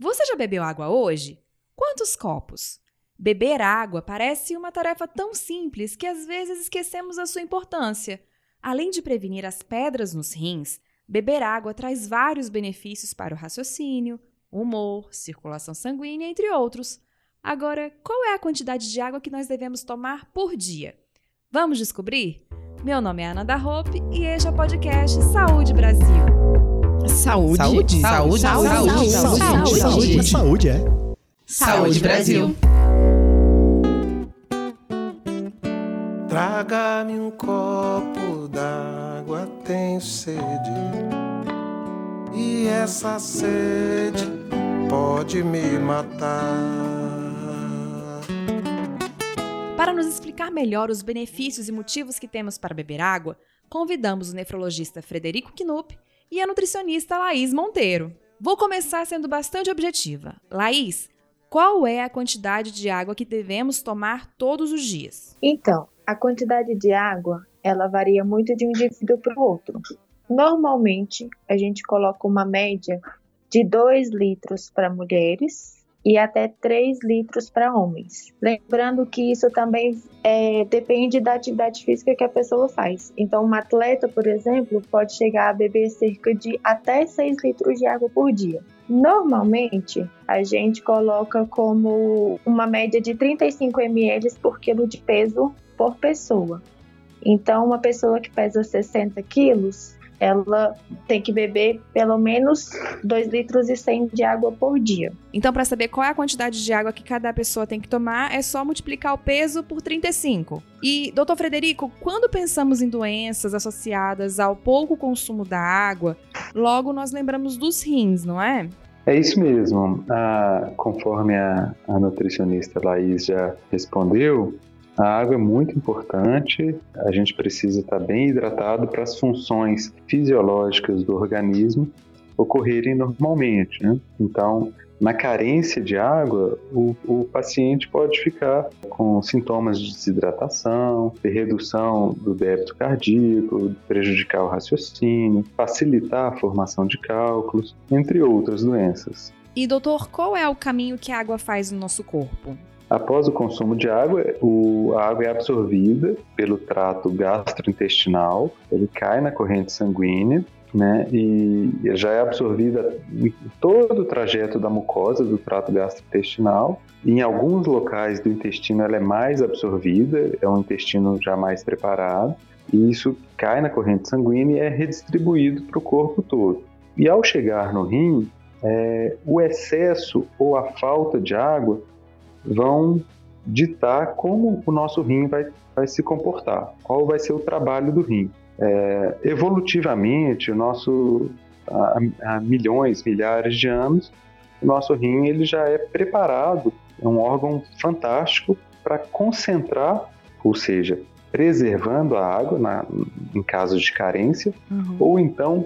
Você já bebeu água hoje? Quantos copos? Beber água parece uma tarefa tão simples que às vezes esquecemos a sua importância. Além de prevenir as pedras nos rins, beber água traz vários benefícios para o raciocínio, humor, circulação sanguínea, entre outros. Agora, qual é a quantidade de água que nós devemos tomar por dia? Vamos descobrir? Meu nome é Ana da Hope e este é o podcast Saúde Brasil. Saúde. Saúde. Saúde. Saúde. Saúde. Saúde. Saúde, é. Saúde Brasil. Traga-me um copo d'água, tenho sede. E essa sede pode me matar. Para nos explicar melhor os benefícios e motivos que temos para beber água, convidamos o nefrologista Frederico Knupp e a nutricionista Laís Monteiro. Vou começar sendo bastante objetiva. Laís, qual é a quantidade de água que devemos tomar todos os dias? Então, a quantidade de água, ela varia muito de um indivíduo para o outro. Normalmente, a gente coloca uma média de 2 litros para mulheres e até 3 litros para homens. Lembrando que isso também é, depende da atividade física que a pessoa faz. Então, um atleta, por exemplo, pode chegar a beber cerca de até 6 litros de água por dia. Normalmente, a gente coloca como uma média de 35 ml por quilo de peso por pessoa. Então, uma pessoa que pesa 60 quilos, ela tem que beber pelo menos 2 litros e 100 de água por dia. Então, para saber qual é a quantidade de água que cada pessoa tem que tomar, é só multiplicar o peso por 35. E, doutor Frederico, quando pensamos em doenças associadas ao pouco consumo da água, logo nós lembramos dos rins, não é? É isso mesmo. Ah, conforme a, a nutricionista Laís já respondeu, a água é muito importante, a gente precisa estar bem hidratado para as funções fisiológicas do organismo ocorrerem normalmente. Né? Então, na carência de água, o, o, paciente pode ficar com sintomas de desidratação, de redução do débito cardíaco, prejudicar o raciocínio, facilitar a formação de cálculos, entre outras doenças. E doutor, qual é o caminho que a água faz no nosso corpo? Após o consumo de água, o, a água é absorvida pelo trato gastrointestinal, ele cai na corrente sanguínea, né, e já é absorvida em todo o trajeto da mucosa do trato gastrointestinal. Em alguns locais do intestino ela é mais absorvida, é um intestino já mais preparado, e isso cai na corrente sanguínea e é redistribuído para o corpo todo. E ao chegar no rim, é, o excesso ou a falta de água vão ditar como o nosso rim vai, vai se comportar, qual vai ser o trabalho do rim. É, evolutivamente, o nosso há, há, milhões, milhares de anos, o nosso rim ele já é preparado, é um órgão fantástico para concentrar, ou seja, preservando a água na, em casos de carência, uhum. ou então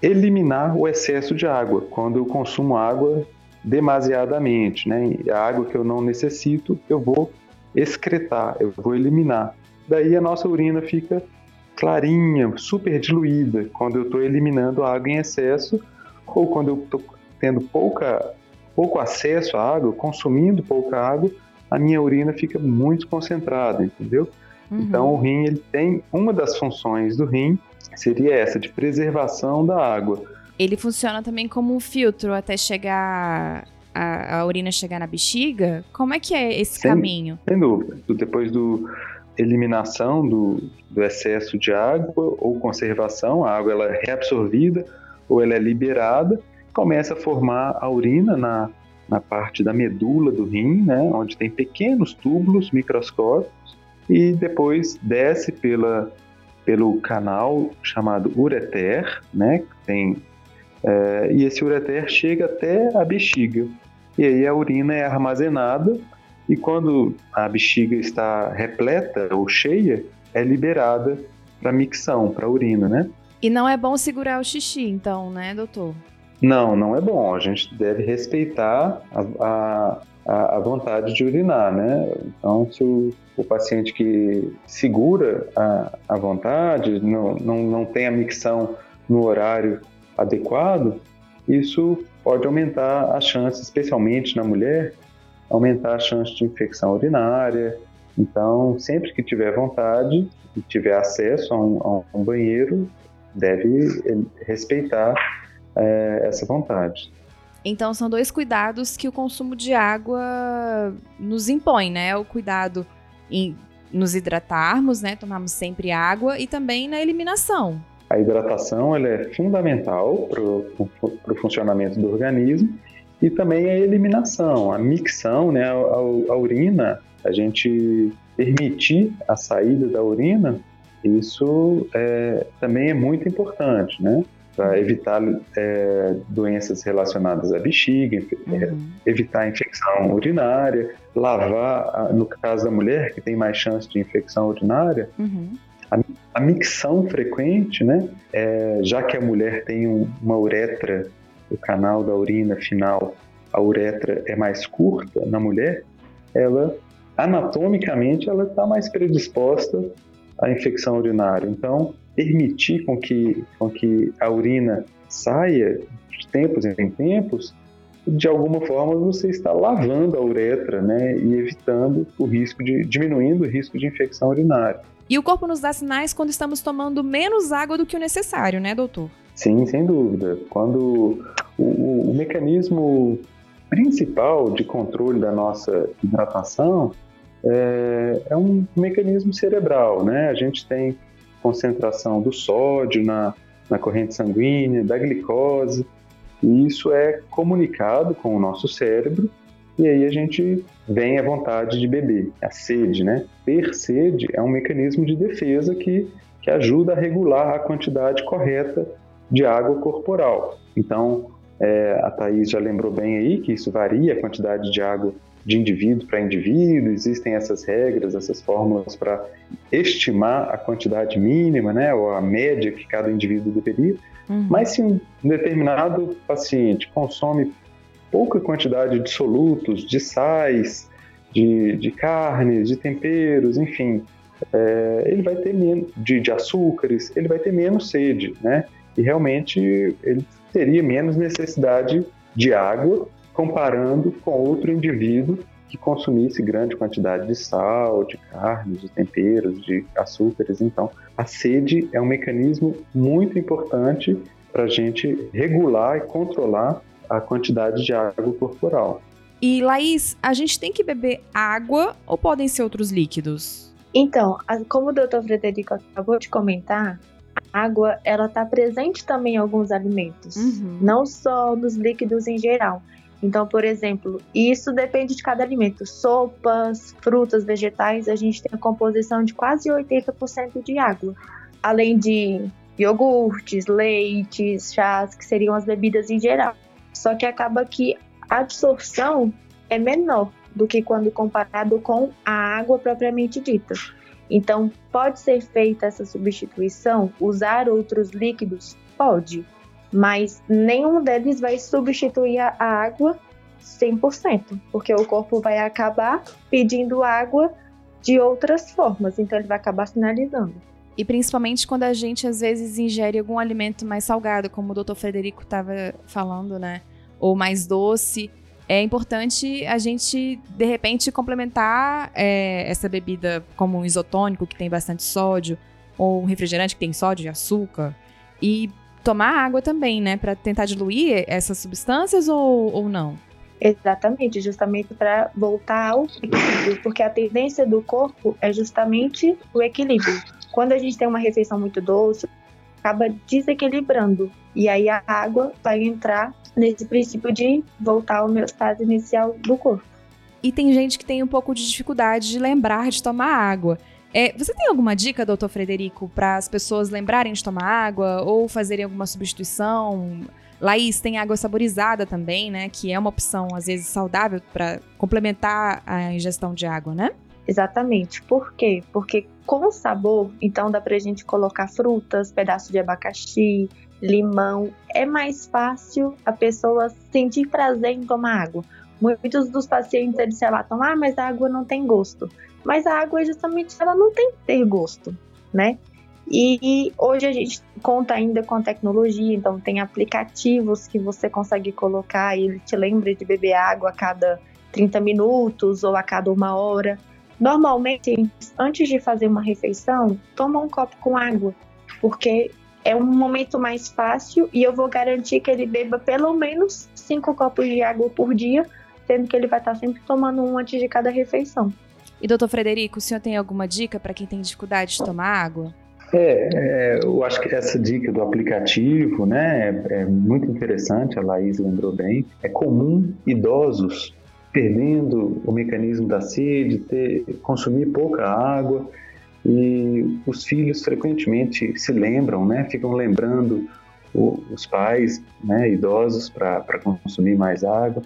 eliminar o excesso de água, quando eu consumo água demasiadamente, né? A água que eu não necessito, eu vou excretar, eu vou eliminar. Daí a nossa urina fica clarinha, super diluída, quando eu estou eliminando a água em excesso ou quando eu estou tendo pouca, pouco acesso à água, consumindo pouca água, a minha urina fica muito concentrada, entendeu? Uhum. Então o rim ele tem uma das funções do rim seria essa de preservação da água ele funciona também como um filtro até chegar a, a urina chegar na bexiga? Como é que é esse sem, caminho? Sem dúvida. Depois do eliminação do, do excesso de água ou conservação, a água ela é reabsorvida ou ela é liberada, começa a formar a urina na, na parte da medula do rim, né, onde tem pequenos túbulos microscópicos, e depois desce pela, pelo canal chamado ureter, né, que tem é, e esse ureter chega até a bexiga. E aí a urina é armazenada e quando a bexiga está repleta ou cheia, é liberada para micção, para urina, né? E não é bom segurar o xixi, então, né, doutor? Não, não é bom. A gente deve respeitar a, a, a vontade de urinar, né? Então, se o, o paciente que segura a, a vontade, não, não, não tem a micção no horário adequado, isso pode aumentar a chance, especialmente na mulher, aumentar a chance de infecção urinária. Então, sempre que tiver vontade e tiver acesso a um, a um banheiro, deve eh, respeitar é, essa vontade. Então, são dois cuidados que o consumo de água nos impõe, né? O cuidado em nos hidratarmos, né? Tomarmos sempre água e também na eliminação. A hidratação ela é fundamental para o funcionamento do organismo e também a eliminação, a micção, né? A, a, a urina, a gente permitir a saída da urina, isso é, também é muito importante, né? para evitar é, doenças relacionadas à bexiga, é, uhum. evitar infecção urinária, lavar, no caso da mulher, que tem mais chance de infecção urinária, uhum. A, a, micção frequente, né, é, já que a mulher tem um, uma uretra, o canal da urina final, a uretra é mais curta na mulher, ela, anatomicamente, ela está mais predisposta à infecção urinária. Então, permitir com que, com que a urina saia de tempos em tempos, de alguma forma você está lavando a uretra, né, e evitando o risco de diminuindo o risco de infecção urinária. E o corpo nos dá sinais quando estamos tomando menos água do que o necessário, né, doutor? Sim, sem dúvida. Quando o, o mecanismo principal de controle da nossa hidratação é, é um mecanismo cerebral, né? A gente tem concentração do sódio na, na corrente sanguínea, da glicose, e isso é comunicado com o nosso cérebro, e aí a gente vem a vontade de beber, a sede, né? Ter sede é um mecanismo de defesa que, que ajuda a regular a quantidade correta de água corporal. Então, é, a Thaís já lembrou bem aí que isso varia a quantidade de água de indivíduo para indivíduo, existem essas regras, essas fórmulas para estimar a quantidade mínima, né, ou a média que cada indivíduo deveria. Uhum. Mas se um determinado paciente consome pouca quantidade de solutos, de sais, de, de carnes, de temperos, enfim, é, ele vai ter menos de, de açúcares, ele vai ter menos sede, né? E realmente ele teria menos necessidade de água comparando com outro indivíduo que consumisse grande quantidade de sal, de carne, de temperos, de açúcares. Então, a sede é um mecanismo muito importante para a gente regular e controlar a quantidade de água corporal. E Laís, a gente tem que beber água ou podem ser outros líquidos? Então, como o doutor Frederico acabou de comentar, a água ela está presente também em alguns alimentos, uhum. não só nos líquidos em geral. Então, por exemplo, isso depende de cada alimento. Sopas, frutas, vegetais, a gente tem a composição de quase 80% de água. Além de iogurtes, leites, chás, que seriam as bebidas em geral. Só que acaba que a absorção é menor do que quando comparado com a água propriamente dita. Então, pode ser feita essa substituição? Usar outros líquidos? Pode mas nenhum deles vai substituir a água 100%, porque o corpo vai acabar pedindo água de outras formas, então ele vai acabar sinalizando. E principalmente quando a gente às vezes ingere algum alimento mais salgado, como o Dr. Frederico estava falando, né? Ou mais doce, é importante a gente, de repente, complementar é, essa bebida como um isotônico, que tem bastante sódio, ou um refrigerante que tem sódio e açúcar, e tomar água também, né? Para tentar diluir essas substâncias ou, ou não? Exatamente, justamente para voltar ao equilíbrio, porque a tendência do corpo é justamente o equilíbrio. Quando a gente tem uma refeição muito doce, acaba desequilibrando e aí a água vai entrar nesse princípio de voltar ao homeostase inicial do corpo. E tem gente que tem um pouco de dificuldade de lembrar de tomar água. É, você tem alguma dica, doutor Frederico, para as pessoas lembrarem de tomar água ou fazerem alguma substituição? Laís, tem água saborizada também, né? Que é uma opção, às vezes, saudável para complementar a ingestão de água, né? Exatamente. Por quê? Porque com sabor, então dá pra gente colocar frutas, pedaço de abacaxi, limão. É mais fácil a pessoa sentir prazer em tomar água. Muitos dos pacientes eles relatam, ah, mas a água não tem gosto. Mas a água justamente ela não tem que ter gosto, né? E hoje a gente conta ainda com a tecnologia, então tem aplicativos que você consegue colocar e ele te lembra de beber água a cada 30 minutos ou a cada uma hora. Normalmente, antes de fazer uma refeição, toma um copo com água, porque é um momento mais fácil e eu vou garantir que ele beba pelo menos cinco copos de água por dia, sendo que ele vai estar sempre tomando um antes de cada refeição. E doutor Frederico, o senhor tem alguma dica para quem tem dificuldade de tomar água? É, é, eu acho que essa dica do aplicativo, né, é, é muito interessante, a Laís lembrou bem. É comum idosos perdendo o mecanismo da sede, ter, consumir pouca água, e os filhos frequentemente se lembram, né, ficam lembrando o, os pais né, idosos para consumir mais água.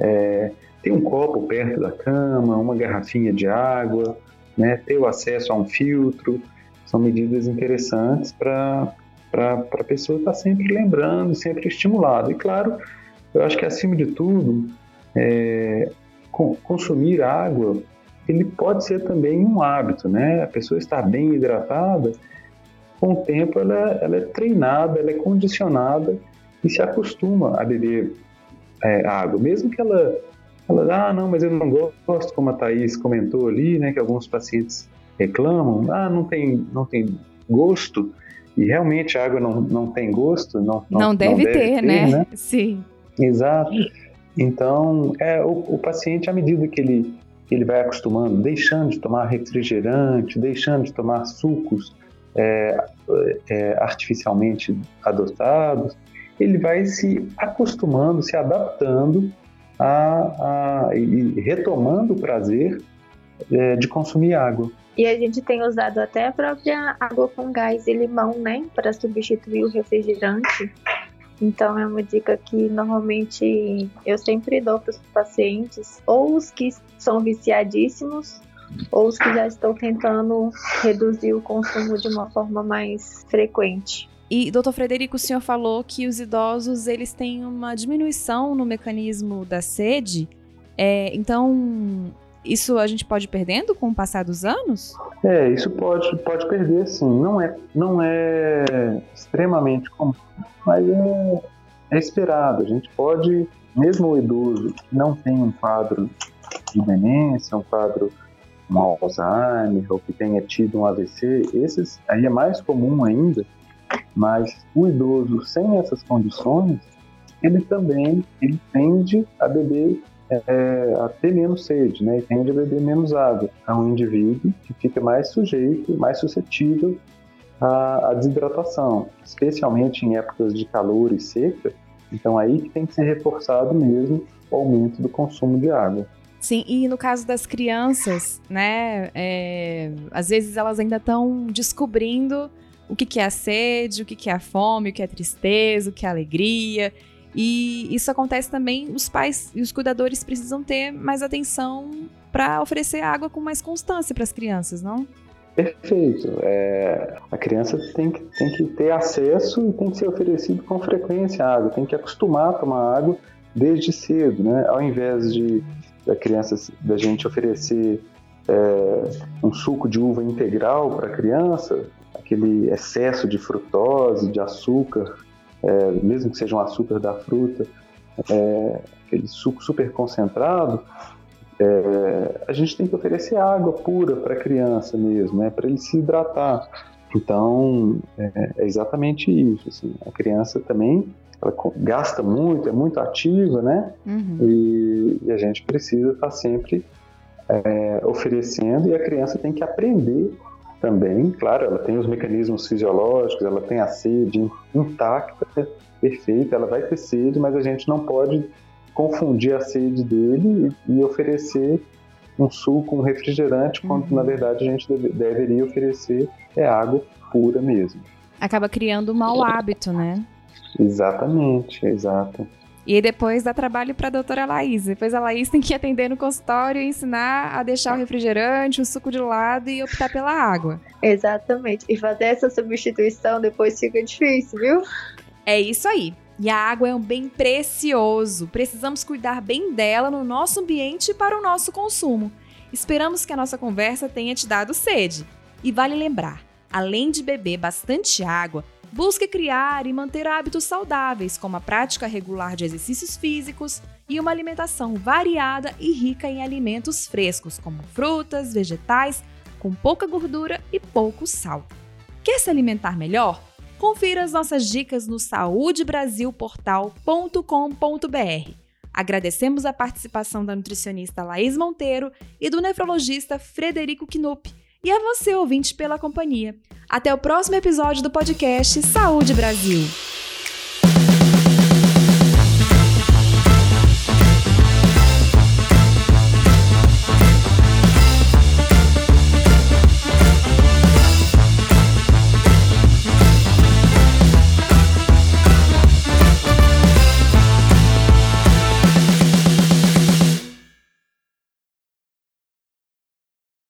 É, ter um copo perto da cama, uma garrafinha de água, né, ter o acesso a um filtro, são medidas interessantes para a pessoa estar tá sempre lembrando, sempre estimulado. E claro, eu acho que acima de tudo, é, consumir água, ele pode ser também um hábito, né? A pessoa estar bem hidratada, com o tempo ela, ela é treinada, ela é condicionada e se acostuma a beber é, água, mesmo que ela ela, ah, não, mas eu não gosto, como a Thaís comentou ali, né, que alguns pacientes reclamam, ah, não tem, não tem gosto, e realmente a água não, não tem gosto, não, não, não deve, não deve ter, ter né? né? Sim. Exato. Então, é, o, o, paciente, à medida que ele, ele vai acostumando, deixando de tomar refrigerante, deixando de tomar sucos é, é, artificialmente adotados, ele vai se acostumando, se adaptando a, a e retomando o prazer é, de consumir água. E a gente tem usado até a própria água com gás e limão, né, para substituir o refrigerante. Então é uma dica que normalmente eu sempre dou para os pacientes, ou os que são viciadíssimos, ou os que já estão tentando reduzir o consumo de uma forma mais frequente. E, doutor Frederico, o senhor falou que os idosos eles têm uma diminuição no mecanismo da sede. É, então, isso a gente pode ir perdendo com o passar dos anos? É, isso pode, pode perder, sim. Não é, não é extremamente comum, mas é, é esperado. A gente pode, mesmo o idoso que não tem um quadro de demência, um quadro um Alzheimer ou que tenha tido um AVC, esses aí é mais comum ainda, mas o idoso sem essas condições, ele também ele tende a beber é, a ter menos sede, né? E tende a beber menos água. É um indivíduo que fica mais sujeito, mais suscetível à, à desidratação, especialmente em épocas de calor e seca. Então aí que tem que ser reforçado mesmo o aumento do consumo de água. Sim, e no caso das crianças, né? É, às vezes elas ainda estão descobrindo o que, que é a sede, o que, que é a fome, o que é a tristeza, o que é a alegria. E isso acontece também, os pais e os cuidadores precisam ter mais atenção para oferecer água com mais constância para as crianças, não? Perfeito. É, a criança tem que, tem que ter acesso e tem que ser oferecido com frequência a água, tem que acostumar a tomar água desde cedo, né? Ao invés de da criança, da gente oferecer é, um suco de uva integral para a criança, aquele excesso de frutose, de açúcar é, mesmo que seja um açúcar da fruta, é, aquele suco super concentrado, é, a gente tem que oferecer água pura para a criança mesmo, né, para ele se hidratar. Então, é, é exatamente isso. Assim, a criança também ela gasta muito, é muito ativa, né? Uhum. E, e, a gente precisa estar tá sempre é, oferecendo e a criança tem que aprender também, claro, ela tem os mecanismos fisiológicos, ela tem a sede intacta, perfeita, ela vai ter sede, mas a gente não pode confundir a sede dele e, oferecer um suco, um refrigerante, quando uhum. na verdade a gente deve, deveria oferecer é água pura mesmo. Acaba criando um mau hábito, né? Exatamente, exato. E aí depois dá trabalho para a doutora Laís. Depois a Laís tem que atender no consultório e ensinar a deixar o refrigerante, o suco de lado e optar pela água. Exatamente. E fazer essa substituição depois fica difícil, viu? É isso aí. E a água é um bem precioso. Precisamos cuidar bem dela no nosso ambiente e para o nosso consumo. Esperamos que a nossa conversa tenha te dado sede. E vale lembrar, Além de beber bastante água, busque criar e manter hábitos saudáveis, como a prática regular de exercícios físicos e uma alimentação variada e rica em alimentos frescos, como frutas, vegetais, com pouca gordura e pouco sal. Quer se alimentar melhor? Confira as nossas dicas no saudebrasilportal.com.br. Agradecemos a participação da nutricionista Laís Monteiro e do nefrologista Frederico Knupp e a você, ouvinte, pela companhia. Até o próximo episódio do podcast Saúde Brasil.